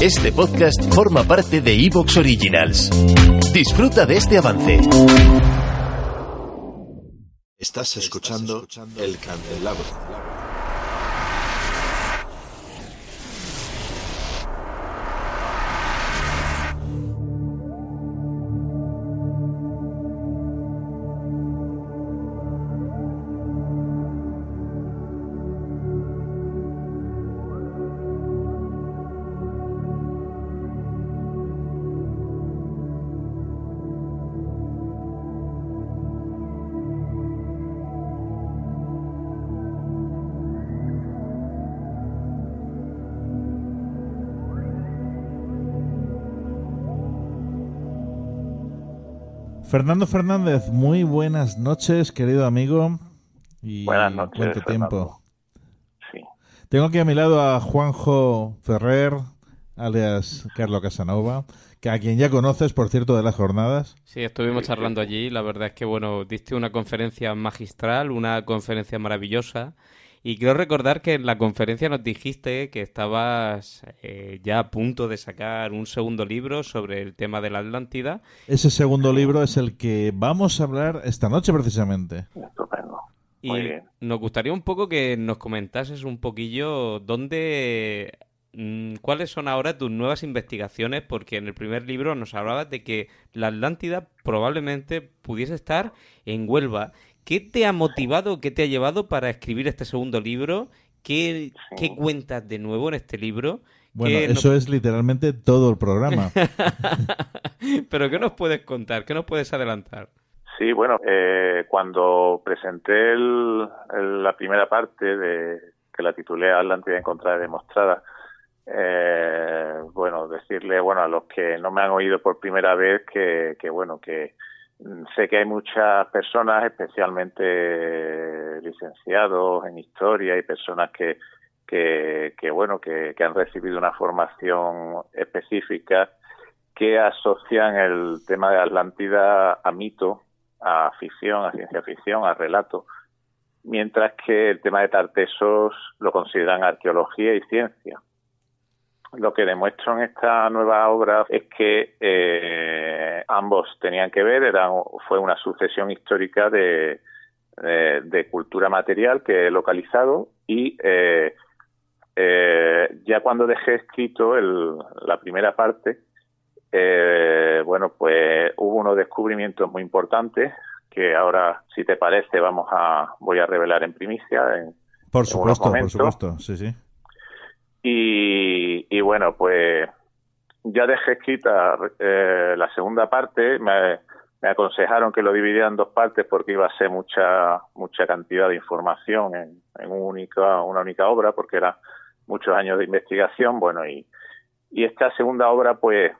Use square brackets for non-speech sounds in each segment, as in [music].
Este podcast forma parte de Evox Originals. Disfruta de este avance. Estás escuchando El Candelabro. Fernando Fernández, muy buenas noches, querido amigo. Y buenas noches. Cuánto tiempo. Sí. Tengo aquí a mi lado a Juanjo Ferrer, alias Carlos Casanova, que a quien ya conoces, por cierto, de las jornadas. Sí, estuvimos charlando allí. La verdad es que, bueno, diste una conferencia magistral, una conferencia maravillosa. Y quiero recordar que en la conferencia nos dijiste que estabas eh, ya a punto de sacar un segundo libro sobre el tema de la Atlántida. Ese segundo libro es el que vamos a hablar esta noche precisamente. Estupendo. Y Muy bien. nos gustaría un poco que nos comentases un poquillo dónde, mm, cuáles son ahora tus nuevas investigaciones, porque en el primer libro nos hablabas de que la Atlántida probablemente pudiese estar en Huelva. ¿Qué te ha motivado, qué te ha llevado para escribir este segundo libro? ¿Qué, Sí. qué cuentas de nuevo en este libro? Bueno, ¿Qué eso es literalmente todo el programa. [laughs] Pero ¿qué nos puedes contar? ¿Qué nos puedes adelantar? Sí, bueno, eh, cuando presenté el- el- la primera parte de que la titulé Atlántida encontrada y demostrada, eh, bueno, decirle, bueno, a los que no me han oído por primera vez que, que bueno, que sé que hay muchas personas, especialmente licenciados en historia y personas que, que, que bueno, que, que han recibido una formación específica que asocian el tema de Atlántida a mito, a ficción, a ciencia ficción, a relato, mientras que el tema de Tartesos lo consideran arqueología y ciencia. Lo que demuestro en esta nueva obra es que eh, ambos tenían que ver, eran, fue una sucesión histórica de, de, de cultura material que he localizado y eh, eh, ya cuando dejé escrito el, la primera parte, eh, bueno, pues hubo unos descubrimientos muy importantes que ahora, si te parece, vamos a voy a revelar en primicia. En, Por en supuesto, por supuesto, sí, sí. Y, y bueno, pues ya dejé escrita eh, la segunda parte. Me, aconsejaron que lo dividiera en dos partes porque iba a ser mucha mucha cantidad de información en, única una única obra porque era muchos años de investigación. Bueno, y, y esta segunda obra, pues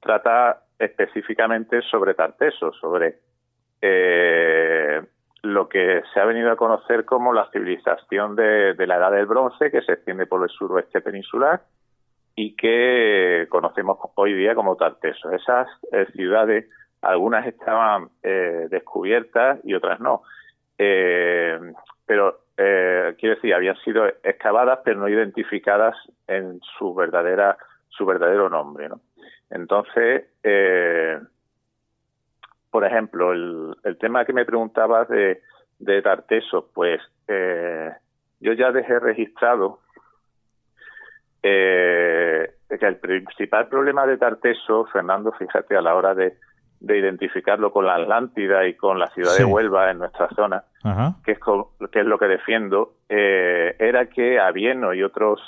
trata específicamente sobre Tarteso, sobre eh, lo que se ha venido a conocer como la civilización de, la Edad del Bronce, que se extiende por el suroeste peninsular y que conocemos hoy día como Tarteso. Esas eh, ciudades, algunas estaban eh, descubiertas y otras no. Eh, pero, eh, quiero decir, habían sido excavadas, pero no identificadas en su verdadera su verdadero nombre, ¿no? Entonces, eh, por ejemplo, el, el tema que me preguntabas de, de Tarteso, pues eh, yo ya dejé registrado eh, que el principal problema de Tarteso, Fernando, fíjate, a la hora de, de identificarlo con la Atlántida y con la ciudad Sí. de Huelva en nuestra zona, Ajá. que es, co- que es lo que defiendo, eh, era que Avieno y otros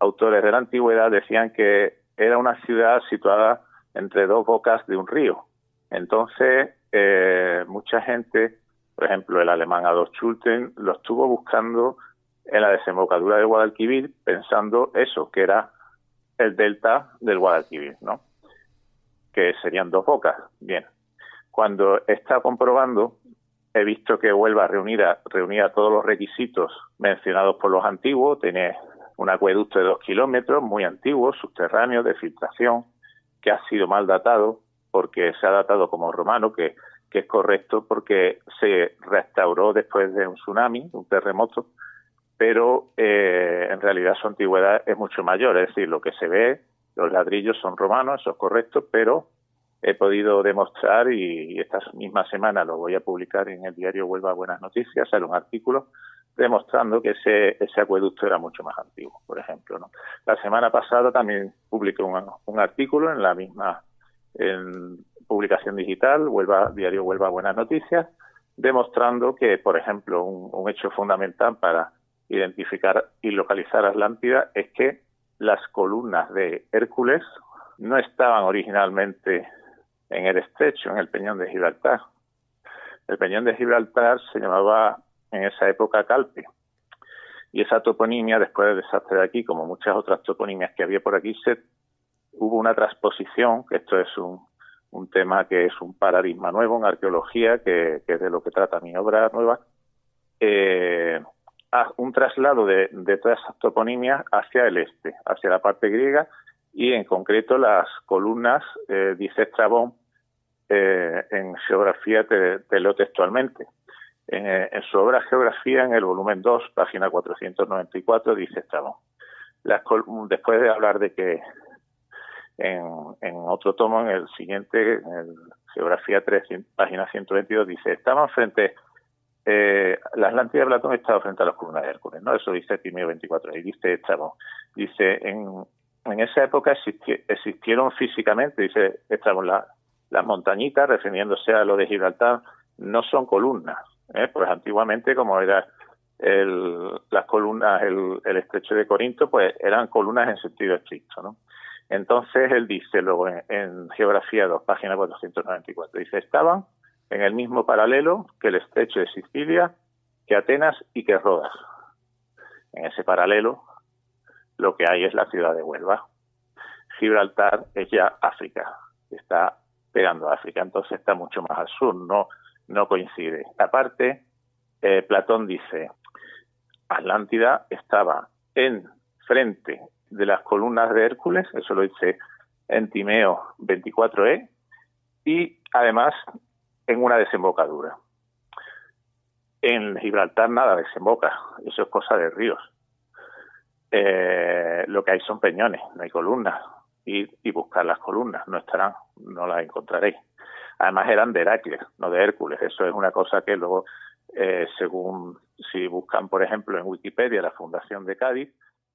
autores de la antigüedad decían que era una ciudad situada entre dos bocas de un río. Entonces, eh, mucha gente, por ejemplo, el alemán Adolf Schulten, lo estuvo buscando en la desembocadura del Guadalquivir, pensando eso, que era el delta del Guadalquivir, ¿no? Que serían dos bocas. Bien. Cuando está comprobando, he visto que Huelva reunida, reunía todos los requisitos mencionados por los antiguos, tiene un acueducto de dos kilómetros, muy antiguo, subterráneo, de filtración, que ha sido mal datado, porque se ha datado como romano, que, es correcto porque se restauró después de un tsunami, un terremoto, pero eh, en realidad su antigüedad es mucho mayor, es decir, lo que se ve, los ladrillos son romanos, eso es correcto, pero he podido demostrar y, esta misma semana lo voy a publicar en el diario Huelva Buenas Noticias, sale un artículo demostrando que ese, acueducto era mucho más antiguo, por ejemplo. La semana pasada también publiqué un artículo en la misma en publicación digital, diario Huelva Buenas Noticias, demostrando que, por ejemplo, un, un hecho fundamental para identificar y localizar Atlántida es que las columnas de Hércules no estaban originalmente en el estrecho, en el peñón de Gibraltar. El peñón de Gibraltar se llamaba en esa época Calpe. Y esa toponimia, después del desastre de aquí, como muchas otras toponimias que había por aquí, se, hubo una transposición, que esto es un, tema que es un paradigma nuevo en arqueología, que, es de lo que trata mi obra nueva, eh, un traslado de, todas esas toponimias hacia el este, hacia la parte griega, y en concreto las columnas, eh, dice Estrabón, eh, en geografía te, te textualmente. En, su obra Geografía, en el volumen 2, página 494, dice Estrabón. Después de hablar de que en, en, otro tomo, en el siguiente, en Geografía 3, página 122, dice, estaban frente eh, la Atlántida de Platón estaba frente a las columnas de Hércules, ¿no? Eso dice Timeo 24, y dice Estrabón. Dice, en, en esa época existieron físicamente, dice Estrabón, las montañitas, refiriéndose a lo de Gibraltar, no son columnas, ¿eh? pues antiguamente como era el, las columnas, el, el, estrecho de Corinto, pues eran columnas en sentido estricto, ¿no? Entonces él dice luego en, Geografía 2, página 494, dice, estaban en el mismo paralelo que el estrecho de Sicilia, que Atenas y que Rodas. En ese paralelo lo que hay es la ciudad de Huelva. Gibraltar es ya África, está pegando a África, entonces está mucho más al sur, no, no coincide. Aparte, eh, Platón dice, Atlántida estaba en frente de las columnas de Hércules, eso lo dice en Timeo 24e, y además en una desembocadura. En Gibraltar nada desemboca, eso es cosa de ríos. Eh, lo que hay son peñones, no hay columnas. Y, y, buscar las columnas, no estarán, no las encontraréis. Además eran de Heracles, no de Hércules. Eso es una cosa que luego, eh, según si buscan, por ejemplo, en Wikipedia la Fundación de Cádiz,